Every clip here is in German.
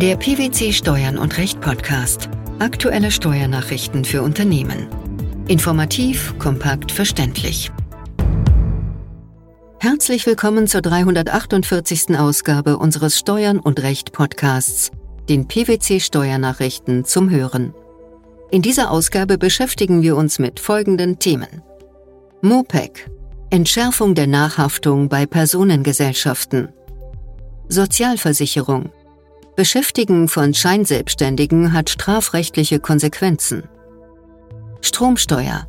Der PwC Steuern und Recht Podcast. Aktuelle Steuernachrichten für Unternehmen. Informativ, kompakt, verständlich. Herzlich willkommen zur 348. Ausgabe unseres Steuern und Recht Podcasts, den PwC Steuernachrichten zum Hören. In dieser Ausgabe beschäftigen wir uns mit folgenden Themen. MOPEC Entschärfung der Nachhaftung bei Personengesellschaften Sozialversicherung Beschäftigen von Scheinselbstständigen hat strafrechtliche Konsequenzen. Stromsteuer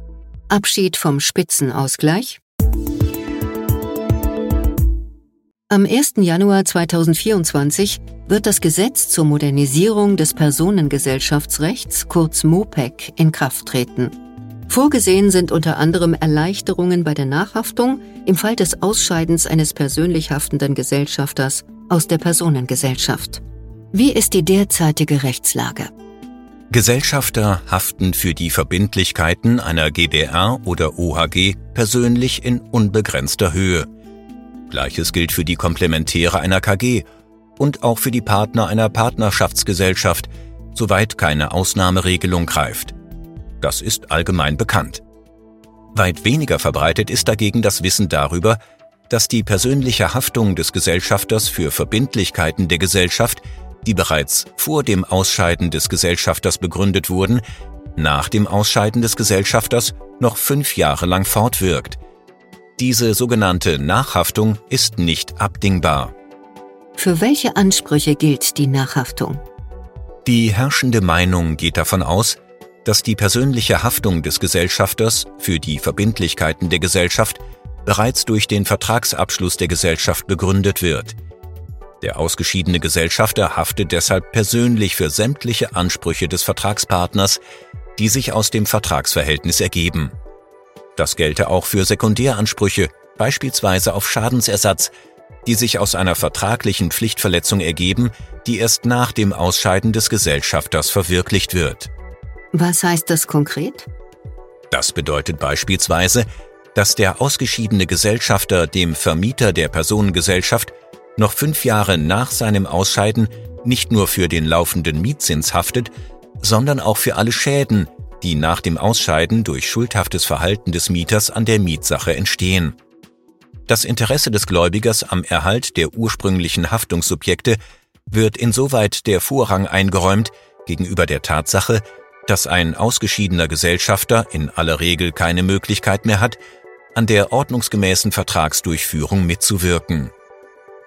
Abschied vom Spitzenausgleich Am 1. Januar 2024 wird das Gesetz zur Modernisierung des Personengesellschaftsrechts, kurz MOPEC, in Kraft treten. Vorgesehen sind unter anderem Erleichterungen bei der Nachhaftung im Fall des Ausscheidens eines persönlich haftenden Gesellschafters aus der Personengesellschaft. Wie ist die derzeitige Rechtslage? Gesellschafter haften für die Verbindlichkeiten einer GbR oder OHG persönlich in unbegrenzter Höhe. Gleiches gilt für die Komplementäre einer KG und auch für die Partner einer Partnerschaftsgesellschaft, soweit keine Ausnahmeregelung greift. Das ist allgemein bekannt. Weit weniger verbreitet ist dagegen das Wissen darüber, dass die persönliche Haftung des Gesellschafters für Verbindlichkeiten der Gesellschaft, die bereits vor dem Ausscheiden des Gesellschafters begründet wurden, nach dem Ausscheiden des Gesellschafters noch fünf Jahre lang fortwirkt. Diese sogenannte Nachhaftung ist nicht abdingbar. Für welche Ansprüche gilt die Nachhaftung? Die herrschende Meinung geht davon aus, dass die persönliche Haftung des Gesellschafters für die Verbindlichkeiten der Gesellschaft bereits durch den Vertragsabschluss der Gesellschaft begründet wird. Der ausgeschiedene Gesellschafter haftet deshalb persönlich für sämtliche Ansprüche des Vertragspartners, die sich aus dem Vertragsverhältnis ergeben. Das gelte auch für Sekundäransprüche, beispielsweise auf Schadensersatz, die sich aus einer vertraglichen Pflichtverletzung ergeben, die erst nach dem Ausscheiden des Gesellschafters verwirklicht wird. Was heißt das konkret? Das bedeutet beispielsweise, dass der ausgeschiedene Gesellschafter dem Vermieter der Personengesellschaft noch fünf Jahre nach seinem Ausscheiden nicht nur für den laufenden Mietzins haftet, sondern auch für alle Schäden, die nach dem Ausscheiden durch schuldhaftes Verhalten des Mieters an der Mietsache entstehen. Das Interesse des Gläubigers am Erhalt der ursprünglichen Haftungssubjekte wird insoweit der Vorrang eingeräumt gegenüber der Tatsache, dass ein ausgeschiedener Gesellschafter in aller Regel keine Möglichkeit mehr hat, an der ordnungsgemäßen Vertragsdurchführung mitzuwirken.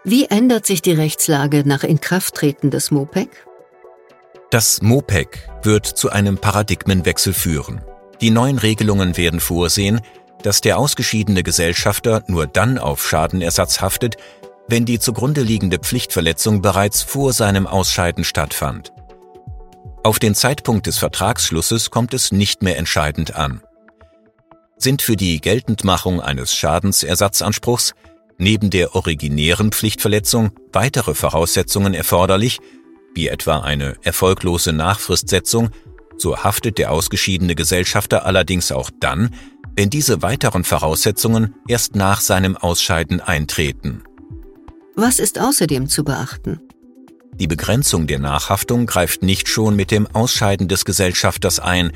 Wie ändert sich die Rechtslage nach Inkrafttreten des MOPEC? Das MOPEC wird zu einem Paradigmenwechsel führen. Die neuen Regelungen werden vorsehen, dass der ausgeschiedene Gesellschafter nur dann auf Schadenersatz haftet, wenn die zugrunde liegende Pflichtverletzung bereits vor seinem Ausscheiden stattfand. Auf den Zeitpunkt des Vertragsschlusses kommt es nicht mehr entscheidend an sind für die Geltendmachung eines Schadensersatzanspruchs neben der originären Pflichtverletzung weitere Voraussetzungen erforderlich, wie etwa eine erfolglose Nachfristsetzung, so haftet der ausgeschiedene Gesellschafter allerdings auch dann, wenn diese weiteren Voraussetzungen erst nach seinem Ausscheiden eintreten. Was ist außerdem zu beachten? Die Begrenzung der Nachhaftung greift nicht schon mit dem Ausscheiden des Gesellschafters ein,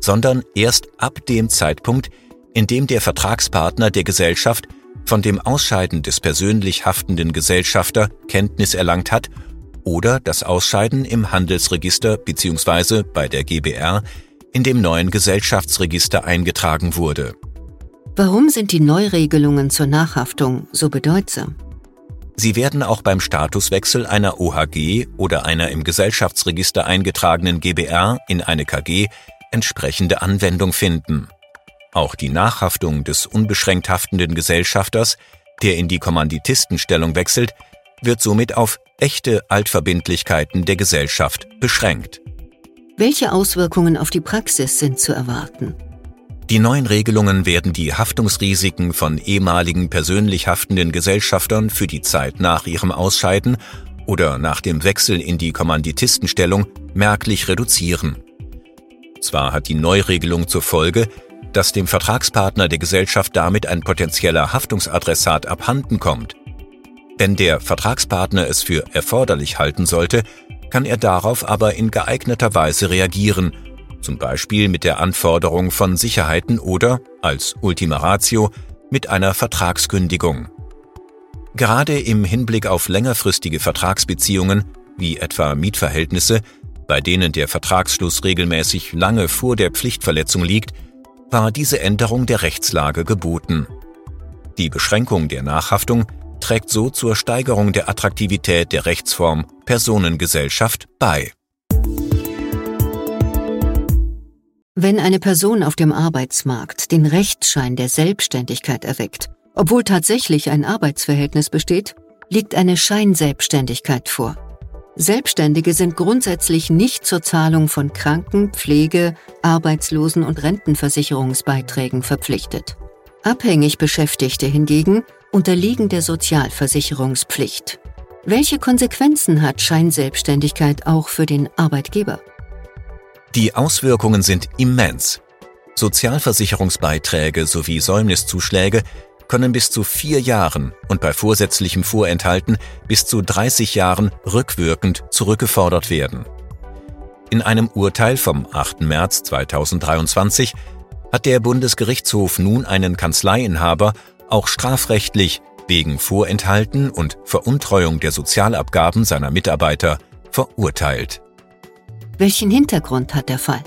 sondern erst ab dem Zeitpunkt, in dem der Vertragspartner der Gesellschaft von dem Ausscheiden des persönlich haftenden Gesellschafter Kenntnis erlangt hat oder das Ausscheiden im Handelsregister bzw. bei der GBR in dem neuen Gesellschaftsregister eingetragen wurde. Warum sind die Neuregelungen zur Nachhaftung so bedeutsam? Sie werden auch beim Statuswechsel einer OHG oder einer im Gesellschaftsregister eingetragenen GBR in eine KG entsprechende Anwendung finden. Auch die Nachhaftung des unbeschränkt haftenden Gesellschafters, der in die Kommanditistenstellung wechselt, wird somit auf echte Altverbindlichkeiten der Gesellschaft beschränkt. Welche Auswirkungen auf die Praxis sind zu erwarten? Die neuen Regelungen werden die Haftungsrisiken von ehemaligen persönlich haftenden Gesellschaftern für die Zeit nach ihrem Ausscheiden oder nach dem Wechsel in die Kommanditistenstellung merklich reduzieren. Zwar hat die Neuregelung zur Folge, dass dem Vertragspartner der Gesellschaft damit ein potenzieller Haftungsadressat abhanden kommt. Wenn der Vertragspartner es für erforderlich halten sollte, kann er darauf aber in geeigneter Weise reagieren, zum Beispiel mit der Anforderung von Sicherheiten oder, als Ultima Ratio, mit einer Vertragskündigung. Gerade im Hinblick auf längerfristige Vertragsbeziehungen, wie etwa Mietverhältnisse, bei denen der Vertragsschluss regelmäßig lange vor der Pflichtverletzung liegt, war diese Änderung der Rechtslage geboten. Die Beschränkung der Nachhaftung trägt so zur Steigerung der Attraktivität der Rechtsform Personengesellschaft bei. Wenn eine Person auf dem Arbeitsmarkt den Rechtsschein der Selbstständigkeit erweckt, obwohl tatsächlich ein Arbeitsverhältnis besteht, liegt eine Scheinselbstständigkeit vor. Selbstständige sind grundsätzlich nicht zur Zahlung von Kranken-, Pflege-, Arbeitslosen- und Rentenversicherungsbeiträgen verpflichtet. Abhängig Beschäftigte hingegen unterliegen der Sozialversicherungspflicht. Welche Konsequenzen hat Scheinselbstständigkeit auch für den Arbeitgeber? Die Auswirkungen sind immens. Sozialversicherungsbeiträge sowie Säumniszuschläge können bis zu vier Jahren und bei vorsätzlichem Vorenthalten bis zu 30 Jahren rückwirkend zurückgefordert werden. In einem Urteil vom 8. März 2023 hat der Bundesgerichtshof nun einen Kanzleiinhaber auch strafrechtlich wegen Vorenthalten und Veruntreuung der Sozialabgaben seiner Mitarbeiter verurteilt. Welchen Hintergrund hat der Fall?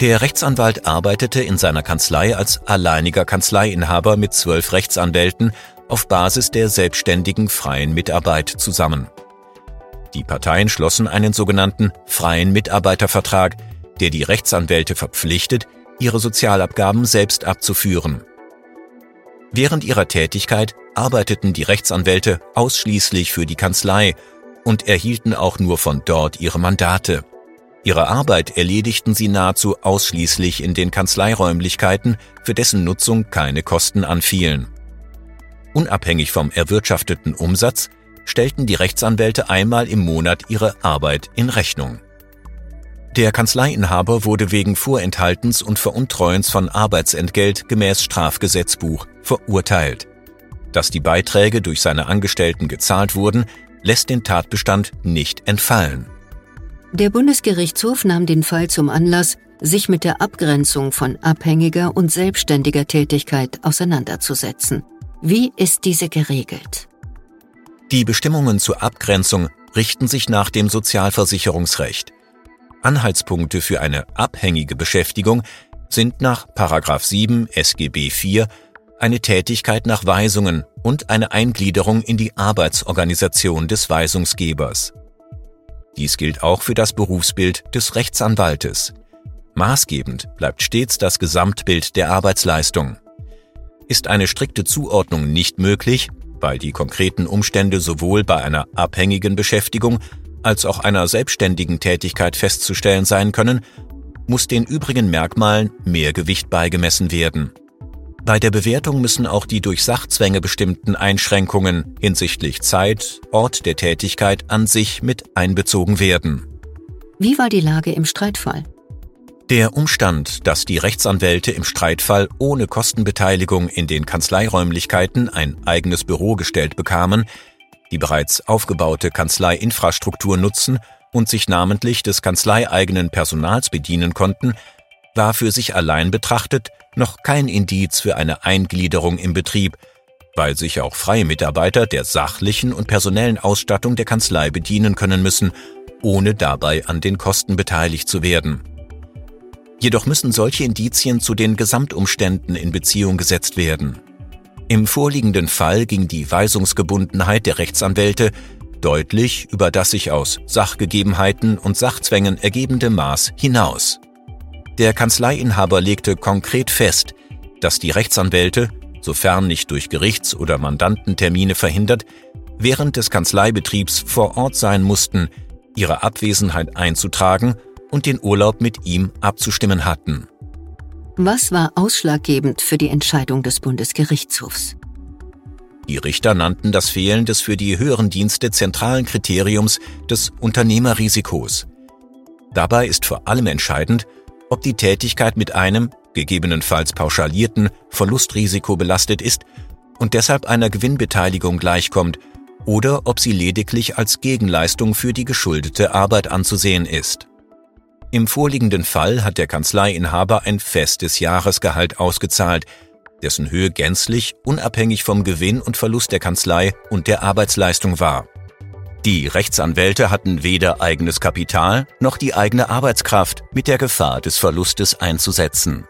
Der Rechtsanwalt arbeitete in seiner Kanzlei als alleiniger Kanzleiinhaber mit zwölf Rechtsanwälten auf Basis der selbstständigen freien Mitarbeit zusammen. Die Parteien schlossen einen sogenannten freien Mitarbeitervertrag, der die Rechtsanwälte verpflichtet, ihre Sozialabgaben selbst abzuführen. Während ihrer Tätigkeit arbeiteten die Rechtsanwälte ausschließlich für die Kanzlei und erhielten auch nur von dort ihre Mandate. Ihre Arbeit erledigten sie nahezu ausschließlich in den Kanzleiräumlichkeiten, für dessen Nutzung keine Kosten anfielen. Unabhängig vom erwirtschafteten Umsatz stellten die Rechtsanwälte einmal im Monat ihre Arbeit in Rechnung. Der Kanzleiinhaber wurde wegen Vorenthaltens und Veruntreuens von Arbeitsentgelt gemäß Strafgesetzbuch verurteilt. Dass die Beiträge durch seine Angestellten gezahlt wurden, lässt den Tatbestand nicht entfallen. Der Bundesgerichtshof nahm den Fall zum Anlass, sich mit der Abgrenzung von abhängiger und selbstständiger Tätigkeit auseinanderzusetzen. Wie ist diese geregelt? Die Bestimmungen zur Abgrenzung richten sich nach dem Sozialversicherungsrecht. Anhaltspunkte für eine abhängige Beschäftigung sind nach 7 SGB IV eine Tätigkeit nach Weisungen und eine Eingliederung in die Arbeitsorganisation des Weisungsgebers. Dies gilt auch für das Berufsbild des Rechtsanwaltes. Maßgebend bleibt stets das Gesamtbild der Arbeitsleistung. Ist eine strikte Zuordnung nicht möglich, weil die konkreten Umstände sowohl bei einer abhängigen Beschäftigung als auch einer selbstständigen Tätigkeit festzustellen sein können, muss den übrigen Merkmalen mehr Gewicht beigemessen werden. Bei der Bewertung müssen auch die durch Sachzwänge bestimmten Einschränkungen hinsichtlich Zeit, Ort der Tätigkeit an sich mit einbezogen werden. Wie war die Lage im Streitfall? Der Umstand, dass die Rechtsanwälte im Streitfall ohne Kostenbeteiligung in den Kanzleiräumlichkeiten ein eigenes Büro gestellt bekamen, die bereits aufgebaute Kanzleiinfrastruktur nutzen und sich namentlich des kanzleieigenen Personals bedienen konnten, war für sich allein betrachtet noch kein Indiz für eine Eingliederung im Betrieb, weil sich auch freie Mitarbeiter der sachlichen und personellen Ausstattung der Kanzlei bedienen können müssen, ohne dabei an den Kosten beteiligt zu werden. Jedoch müssen solche Indizien zu den Gesamtumständen in Beziehung gesetzt werden. Im vorliegenden Fall ging die Weisungsgebundenheit der Rechtsanwälte deutlich über das sich aus Sachgegebenheiten und Sachzwängen ergebende Maß hinaus. Der Kanzleiinhaber legte konkret fest, dass die Rechtsanwälte, sofern nicht durch Gerichts- oder Mandantentermine verhindert, während des Kanzleibetriebs vor Ort sein mussten, ihre Abwesenheit einzutragen und den Urlaub mit ihm abzustimmen hatten. Was war ausschlaggebend für die Entscheidung des Bundesgerichtshofs? Die Richter nannten das Fehlen des für die höheren Dienste zentralen Kriteriums des Unternehmerrisikos. Dabei ist vor allem entscheidend, ob die Tätigkeit mit einem, gegebenenfalls pauschalierten, Verlustrisiko belastet ist und deshalb einer Gewinnbeteiligung gleichkommt oder ob sie lediglich als Gegenleistung für die geschuldete Arbeit anzusehen ist. Im vorliegenden Fall hat der Kanzleiinhaber ein festes Jahresgehalt ausgezahlt, dessen Höhe gänzlich unabhängig vom Gewinn und Verlust der Kanzlei und der Arbeitsleistung war. Die Rechtsanwälte hatten weder eigenes Kapital noch die eigene Arbeitskraft mit der Gefahr des Verlustes einzusetzen.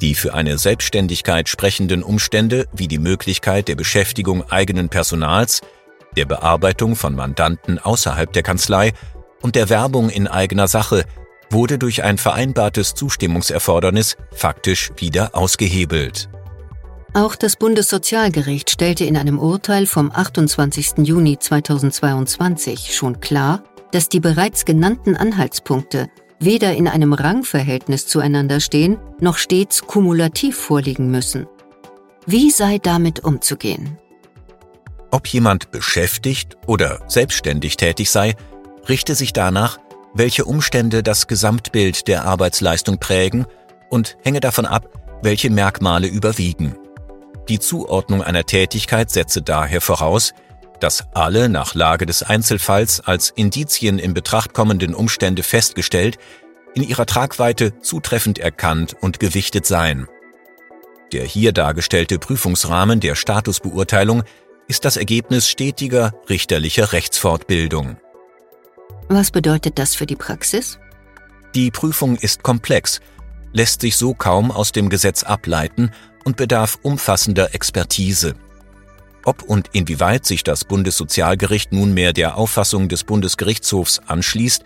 Die für eine Selbstständigkeit sprechenden Umstände wie die Möglichkeit der Beschäftigung eigenen Personals, der Bearbeitung von Mandanten außerhalb der Kanzlei und der Werbung in eigener Sache wurde durch ein vereinbartes Zustimmungserfordernis faktisch wieder ausgehebelt. Auch das Bundessozialgericht stellte in einem Urteil vom 28. Juni 2022 schon klar, dass die bereits genannten Anhaltspunkte weder in einem Rangverhältnis zueinander stehen, noch stets kumulativ vorliegen müssen. Wie sei damit umzugehen? Ob jemand beschäftigt oder selbstständig tätig sei, richte sich danach, welche Umstände das Gesamtbild der Arbeitsleistung prägen und hänge davon ab, welche Merkmale überwiegen. Die Zuordnung einer Tätigkeit setze daher voraus, dass alle nach Lage des Einzelfalls als Indizien in Betracht kommenden Umstände festgestellt, in ihrer Tragweite zutreffend erkannt und gewichtet seien. Der hier dargestellte Prüfungsrahmen der Statusbeurteilung ist das Ergebnis stetiger richterlicher Rechtsfortbildung. Was bedeutet das für die Praxis? Die Prüfung ist komplex, lässt sich so kaum aus dem Gesetz ableiten und bedarf umfassender Expertise. Ob und inwieweit sich das Bundessozialgericht nunmehr der Auffassung des Bundesgerichtshofs anschließt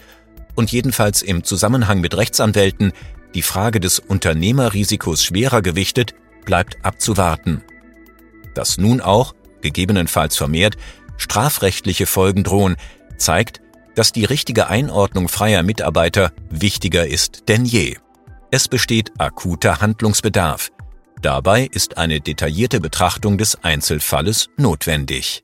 und jedenfalls im Zusammenhang mit Rechtsanwälten die Frage des Unternehmerrisikos schwerer gewichtet, bleibt abzuwarten. Dass nun auch, gegebenenfalls vermehrt, strafrechtliche Folgen drohen, zeigt, dass die richtige Einordnung freier Mitarbeiter wichtiger ist denn je. Es besteht akuter Handlungsbedarf. Dabei ist eine detaillierte Betrachtung des Einzelfalles notwendig.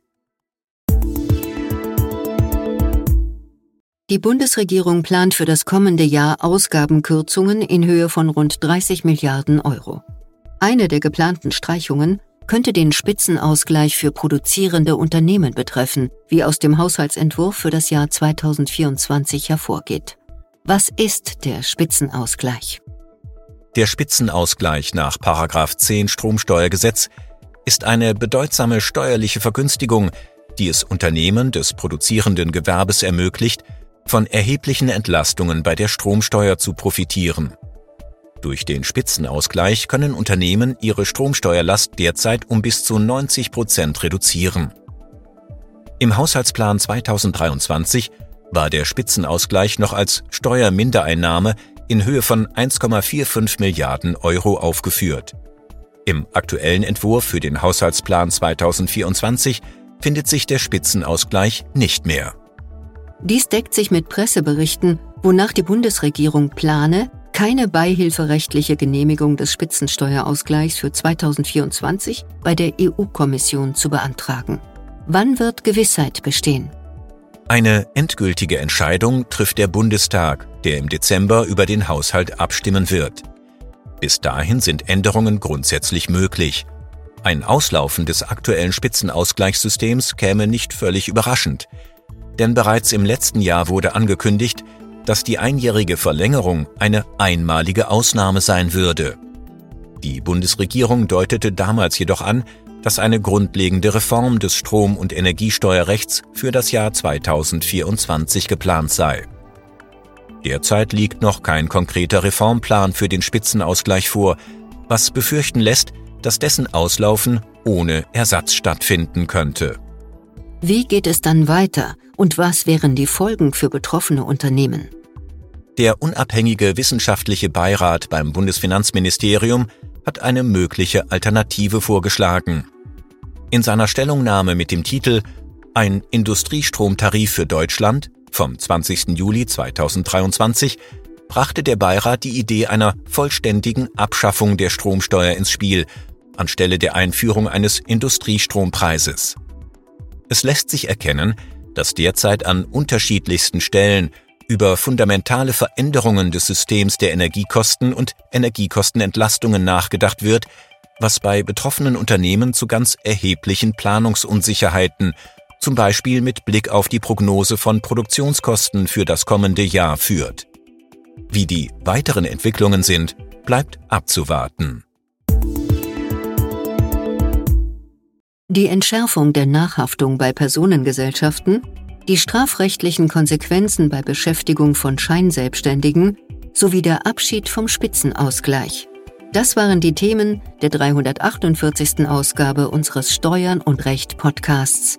Die Bundesregierung plant für das kommende Jahr Ausgabenkürzungen in Höhe von rund 30 Milliarden Euro. Eine der geplanten Streichungen könnte den Spitzenausgleich für produzierende Unternehmen betreffen, wie aus dem Haushaltsentwurf für das Jahr 2024 hervorgeht. Was ist der Spitzenausgleich? Der Spitzenausgleich nach 10 Stromsteuergesetz ist eine bedeutsame steuerliche Vergünstigung, die es Unternehmen des produzierenden Gewerbes ermöglicht, von erheblichen Entlastungen bei der Stromsteuer zu profitieren. Durch den Spitzenausgleich können Unternehmen ihre Stromsteuerlast derzeit um bis zu 90 Prozent reduzieren. Im Haushaltsplan 2023 war der Spitzenausgleich noch als Steuermindereinnahme in Höhe von 1,45 Milliarden Euro aufgeführt. Im aktuellen Entwurf für den Haushaltsplan 2024 findet sich der Spitzenausgleich nicht mehr. Dies deckt sich mit Presseberichten, wonach die Bundesregierung plane, keine beihilferechtliche Genehmigung des Spitzensteuerausgleichs für 2024 bei der EU-Kommission zu beantragen. Wann wird Gewissheit bestehen? Eine endgültige Entscheidung trifft der Bundestag, der im Dezember über den Haushalt abstimmen wird. Bis dahin sind Änderungen grundsätzlich möglich. Ein Auslaufen des aktuellen Spitzenausgleichssystems käme nicht völlig überraschend, denn bereits im letzten Jahr wurde angekündigt, dass die einjährige Verlängerung eine einmalige Ausnahme sein würde. Die Bundesregierung deutete damals jedoch an, dass eine grundlegende Reform des Strom- und Energiesteuerrechts für das Jahr 2024 geplant sei. Derzeit liegt noch kein konkreter Reformplan für den Spitzenausgleich vor, was befürchten lässt, dass dessen Auslaufen ohne Ersatz stattfinden könnte. Wie geht es dann weiter und was wären die Folgen für betroffene Unternehmen? Der unabhängige wissenschaftliche Beirat beim Bundesfinanzministerium hat eine mögliche Alternative vorgeschlagen. In seiner Stellungnahme mit dem Titel Ein Industriestromtarif für Deutschland vom 20. Juli 2023 brachte der Beirat die Idee einer vollständigen Abschaffung der Stromsteuer ins Spiel, anstelle der Einführung eines Industriestrompreises. Es lässt sich erkennen, dass derzeit an unterschiedlichsten Stellen über fundamentale Veränderungen des Systems der Energiekosten und Energiekostenentlastungen nachgedacht wird, was bei betroffenen Unternehmen zu ganz erheblichen Planungsunsicherheiten zum Beispiel mit Blick auf die Prognose von Produktionskosten für das kommende Jahr führt. Wie die weiteren Entwicklungen sind, bleibt abzuwarten. Die Entschärfung der Nachhaftung bei Personengesellschaften, die strafrechtlichen Konsequenzen bei Beschäftigung von Scheinselbstständigen sowie der Abschied vom Spitzenausgleich. Das waren die Themen der 348. Ausgabe unseres Steuern und Recht Podcasts,